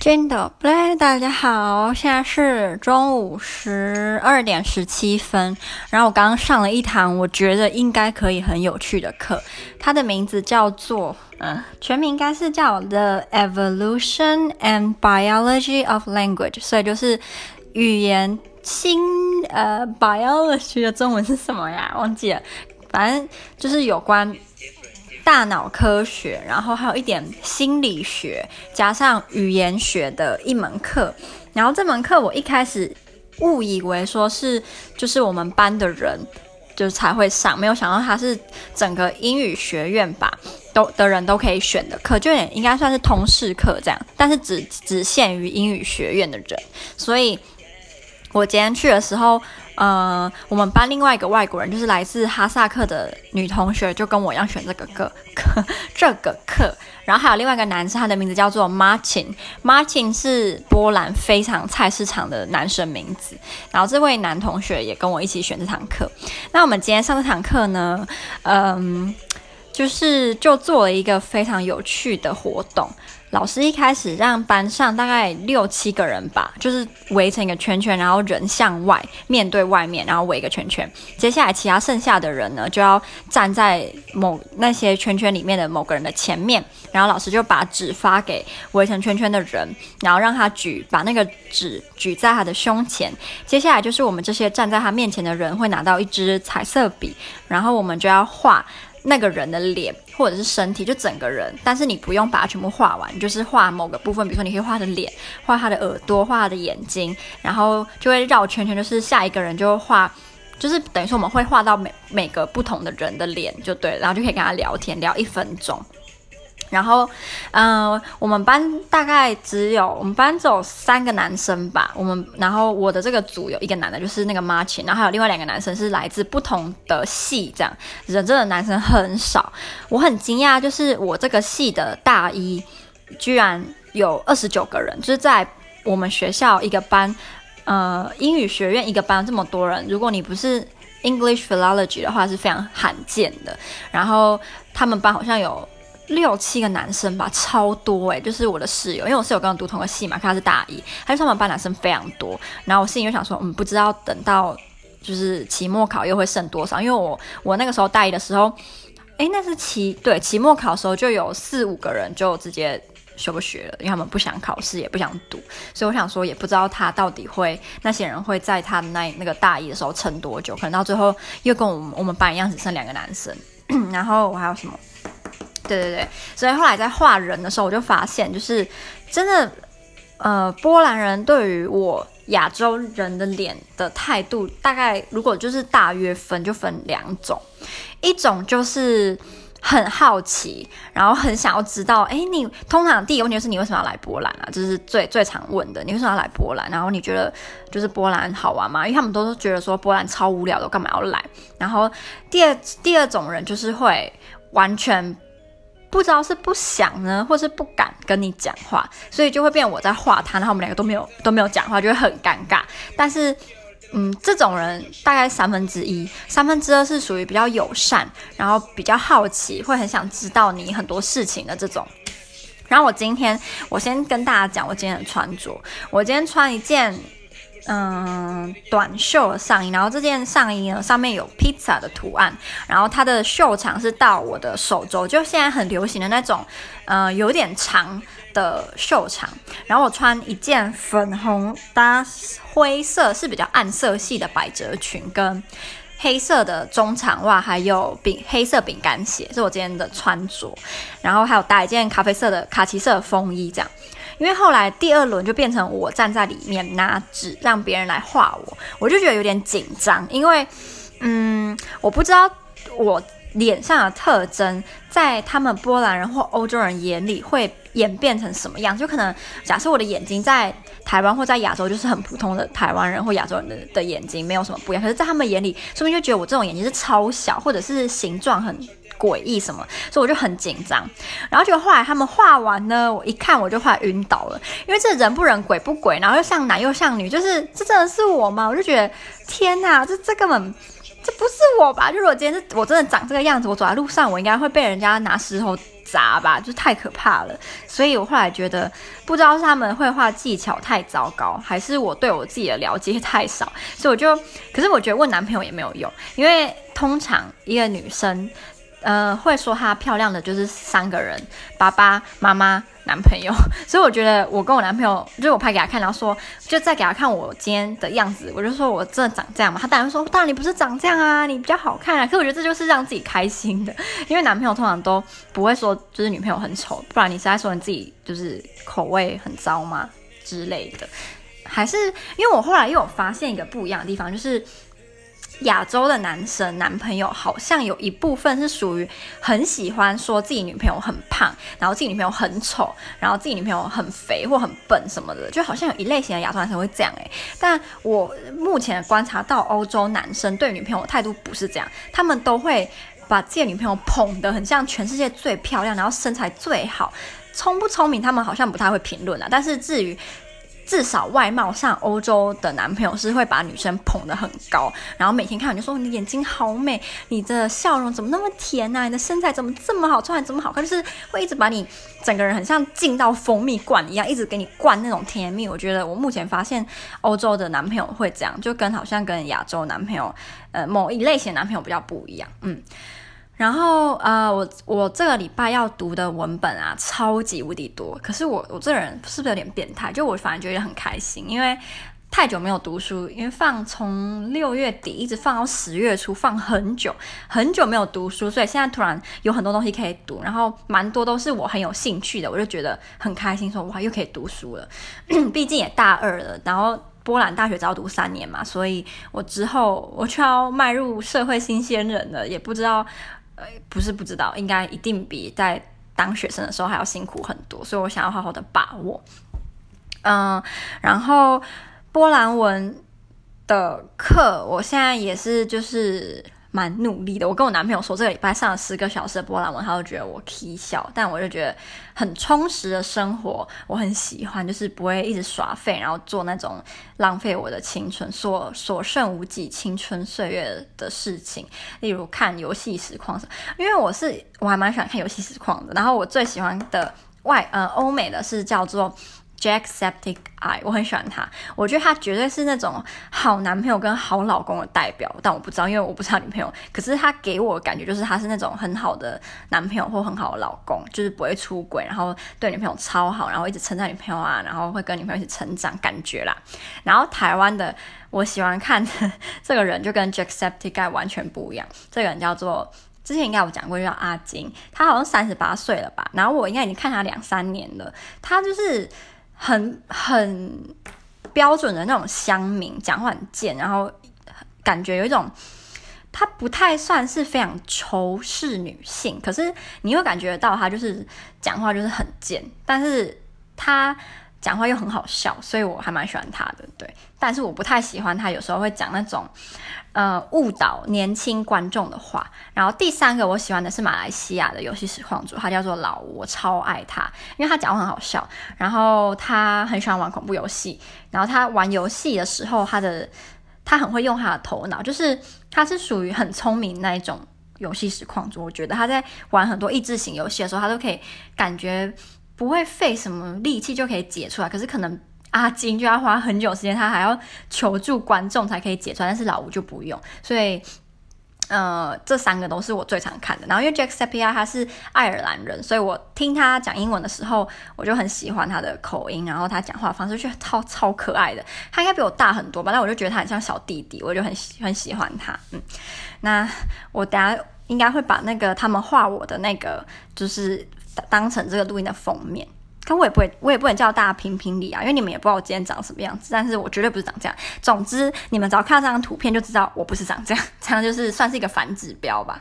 Dzień dobry，大家好，现在是中午十二点十七分。然后我刚刚上了一堂我觉得应该可以很有趣的课，它的名字叫做，嗯，全名应该是叫 The Evolution and Biology of Language，所以就是语言新呃 biology 的中文是什么呀？忘记了，反正就是有关。大脑科学，然后还有一点心理学，加上语言学的一门课。然后这门课我一开始误以为说是就是我们班的人就才会上，没有想到它是整个英语学院吧都的人都可以选的课，就也应该算是通识课这样，但是只只限于英语学院的人。所以我今天去的时候。呃，我们班另外一个外国人，就是来自哈萨克的女同学，就跟我一样选这个课，课 这个课。然后还有另外一个男生，他的名字叫做 Martin，Martin 是波兰非常菜市场的男生名字。然后这位男同学也跟我一起选这堂课。那我们今天上这堂课呢，嗯，就是就做了一个非常有趣的活动。老师一开始让班上大概六七个人吧，就是围成一个圈圈，然后人向外面对外面，然后围一个圈圈。接下来其他剩下的人呢，就要站在某那些圈圈里面的某个人的前面，然后老师就把纸发给围成圈圈的人，然后让他举，把那个纸举在他的胸前。接下来就是我们这些站在他面前的人会拿到一支彩色笔，然后我们就要画。那个人的脸或者是身体，就整个人，但是你不用把它全部画完，就是画某个部分，比如说你可以画的脸，画他的耳朵，画他的眼睛，然后就会绕圈圈，就是下一个人就画，就是等于说我们会画到每每个不同的人的脸就对，然后就可以跟他聊天，聊一分钟。然后，嗯、我们班大概只有我们班只有三个男生吧。我们然后我的这个组有一个男的，就是那个马琴然后还有另外两个男生是来自不同的系，这样人真的男生很少。我很惊讶，就是我这个系的大一居然有二十九个人，就是在我们学校一个班，呃，英语学院一个班这么多人，如果你不是 English Philology 的话，是非常罕见的。然后他们班好像有。六七个男生吧，超多诶，就是我的室友，因为我室友跟我读同个系嘛，他是大一，他就说他们班男生非常多。然后我心里就想说，嗯，不知道等到就是期末考又会剩多少，因为我我那个时候大一的时候，诶，那是期对期末考的时候就有四五个人就直接休学了，因为他们不想考试也不想读，所以我想说也不知道他到底会那些人会在他那那个大一的时候撑多久，可能到最后又跟我们我们班一样只剩两个男生，然后我还有什么？对对对，所以后来在画人的时候，我就发现，就是真的，呃，波兰人对于我亚洲人的脸的态度，大概如果就是大约分，就分两种，一种就是很好奇，然后很想要知道，哎，你通常第一个问题是你为什么要来波兰啊？这是最最常问的，你为什么要来波兰？然后你觉得就是波兰好玩吗？因为他们都是觉得说波兰超无聊的，干嘛要来？然后第二第二种人就是会完全。不知道是不想呢，或是不敢跟你讲话，所以就会变我在画他，然后我们两个都没有都没有讲话，就会很尴尬。但是，嗯，这种人大概三分之一，三分之二是属于比较友善，然后比较好奇，会很想知道你很多事情的这种。然后我今天，我先跟大家讲我今天的穿着，我今天穿一件。嗯，短袖上衣，然后这件上衣呢，上面有披萨的图案，然后它的袖长是到我的手肘，就现在很流行的那种，呃，有点长的袖长。然后我穿一件粉红搭灰色，是比较暗色系的百褶裙，跟黑色的中长袜，还有饼黑色饼干鞋，是我今天的穿着。然后还有搭一件咖啡色的卡其色风衣，这样。因为后来第二轮就变成我站在里面拿纸让别人来画我，我就觉得有点紧张，因为，嗯，我不知道我脸上的特征在他们波兰人或欧洲人眼里会演变成什么样。就可能假设我的眼睛在台湾或在亚洲就是很普通的台湾人或亚洲人的的眼睛，没有什么不一样。可是，在他们眼里，说不定就觉得我这种眼睛是超小，或者是形状很。诡异什么，所以我就很紧张。然后结果后来他们画完呢，我一看我就快晕倒了，因为这人不人鬼不鬼，然后又像男又像女，就是这真的是我吗？我就觉得天哪，这这根本这不是我吧？就是我今天是我真的长这个样子，我走在路上我应该会被人家拿石头砸吧，就太可怕了。所以我后来觉得，不知道是他们绘画技巧太糟糕，还是我对我自己的了解太少，所以我就，可是我觉得问男朋友也没有用，因为通常一个女生，呃，会说她漂亮的就是三个人：爸爸妈妈。男朋友，所以我觉得我跟我男朋友，就是我拍给他看，然后说，就再给他看我今天的样子，我就说我真的长这样嘛，他当然说，当然你不是长这样啊，你比较好看啊。可我觉得这就是让自己开心的，因为男朋友通常都不会说就是女朋友很丑，不然你是在说你自己就是口味很糟吗之类的？还是因为我后来又有发现一个不一样的地方，就是。亚洲的男生男朋友好像有一部分是属于很喜欢说自己女朋友很胖，然后自己女朋友很丑，然后自己女朋友很肥或很笨什么的，就好像有一类型的亚洲男生会这样诶。但我目前观察到欧洲男生对女朋友的态度不是这样，他们都会把自己女朋友捧得很像全世界最漂亮，然后身材最好，聪不聪明他们好像不太会评论啊。但是至于至少外貌上，欧洲的男朋友是会把女生捧得很高，然后每天看你就说你的眼睛好美，你的笑容怎么那么甜啊，你的身材怎么这么好，穿这么好看，就是会一直把你整个人很像进到蜂蜜罐一样，一直给你灌那种甜蜜。我觉得我目前发现欧洲的男朋友会这样，就跟好像跟亚洲男朋友，呃，某一类型男朋友比较不一样，嗯。然后呃，我我这个礼拜要读的文本啊，超级无敌多。可是我我这人是不是有点变态？就我反而觉得很开心，因为太久没有读书，因为放从六月底一直放到十月初，放很久很久没有读书，所以现在突然有很多东西可以读，然后蛮多都是我很有兴趣的，我就觉得很开心，说哇又可以读书了。毕竟也大二了，然后波兰大学只要读三年嘛，所以我之后我就要迈入社会新鲜人了，也不知道。不是不知道，应该一定比在当学生的时候还要辛苦很多，所以我想要好好的把握。嗯，然后波兰文的课，我现在也是就是。蛮努力的，我跟我男朋友说，这个礼拜上了十个小时的波兰文，他都觉得我起笑，但我就觉得很充实的生活，我很喜欢，就是不会一直耍废，然后做那种浪费我的青春、所所剩无几青春岁月的事情，例如看游戏实况，因为我是我还蛮喜欢看游戏实况的，然后我最喜欢的外呃欧美的是叫做。Jacksepticeye，我很喜欢他，我觉得他绝对是那种好男朋友跟好老公的代表，但我不知道，因为我不是他女朋友。可是他给我的感觉就是他是那种很好的男朋友或很好的老公，就是不会出轨，然后对女朋友超好，然后一直称赞女朋友啊，然后会跟女朋友一起成长，感觉啦。然后台湾的我喜欢看的这个人就跟 Jacksepticeye 完全不一样，这个人叫做。之前应该有讲过，叫阿金，他好像三十八岁了吧？然后我应该已经看他两三年了，他就是。很很标准的那种乡民，讲话很贱，然后感觉有一种他不太算是非常仇视女性，可是你会感觉到他就是讲话就是很贱，但是他。讲话又很好笑，所以我还蛮喜欢他的。对，但是我不太喜欢他有时候会讲那种，呃，误导年轻观众的话。然后第三个我喜欢的是马来西亚的游戏实况主，他叫做老吴，我超爱他，因为他讲话很好笑。然后他很喜欢玩恐怖游戏，然后他玩游戏的时候，他的他很会用他的头脑，就是他是属于很聪明那一种游戏实况主。我觉得他在玩很多益智型游戏的时候，他都可以感觉。不会费什么力气就可以解出来，可是可能阿金就要花很久时间，他还要求助观众才可以解出来，但是老吴就不用，所以呃，这三个都是我最常看的。然后因为 Jack Sepia 他是爱尔兰人，所以我听他讲英文的时候，我就很喜欢他的口音，然后他讲话方式就超超可爱的。他应该比我大很多吧，但我就觉得他很像小弟弟，我就很很喜欢他。嗯，那我等下应该会把那个他们画我的那个就是。当成这个录音的封面，可我也不会，我也不能叫大家评评理啊，因为你们也不知道我今天长什么样子。但是我绝对不是长这样。总之，你们只要看到这张图片就知道我不是长这样，这样就是算是一个反指标吧。